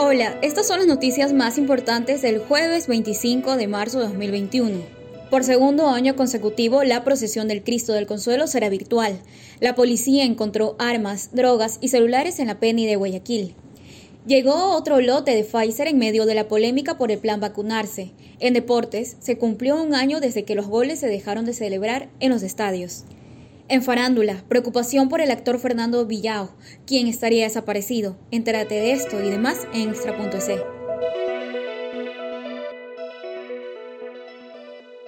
Hola, estas son las noticias más importantes del jueves 25 de marzo de 2021. Por segundo año consecutivo, la procesión del Cristo del Consuelo será virtual. La policía encontró armas, drogas y celulares en la Penny de Guayaquil. Llegó otro lote de Pfizer en medio de la polémica por el plan vacunarse. En deportes, se cumplió un año desde que los goles se dejaron de celebrar en los estadios. En farándula, preocupación por el actor Fernando Villao, quien estaría desaparecido. Entérate de esto y demás en extra.es.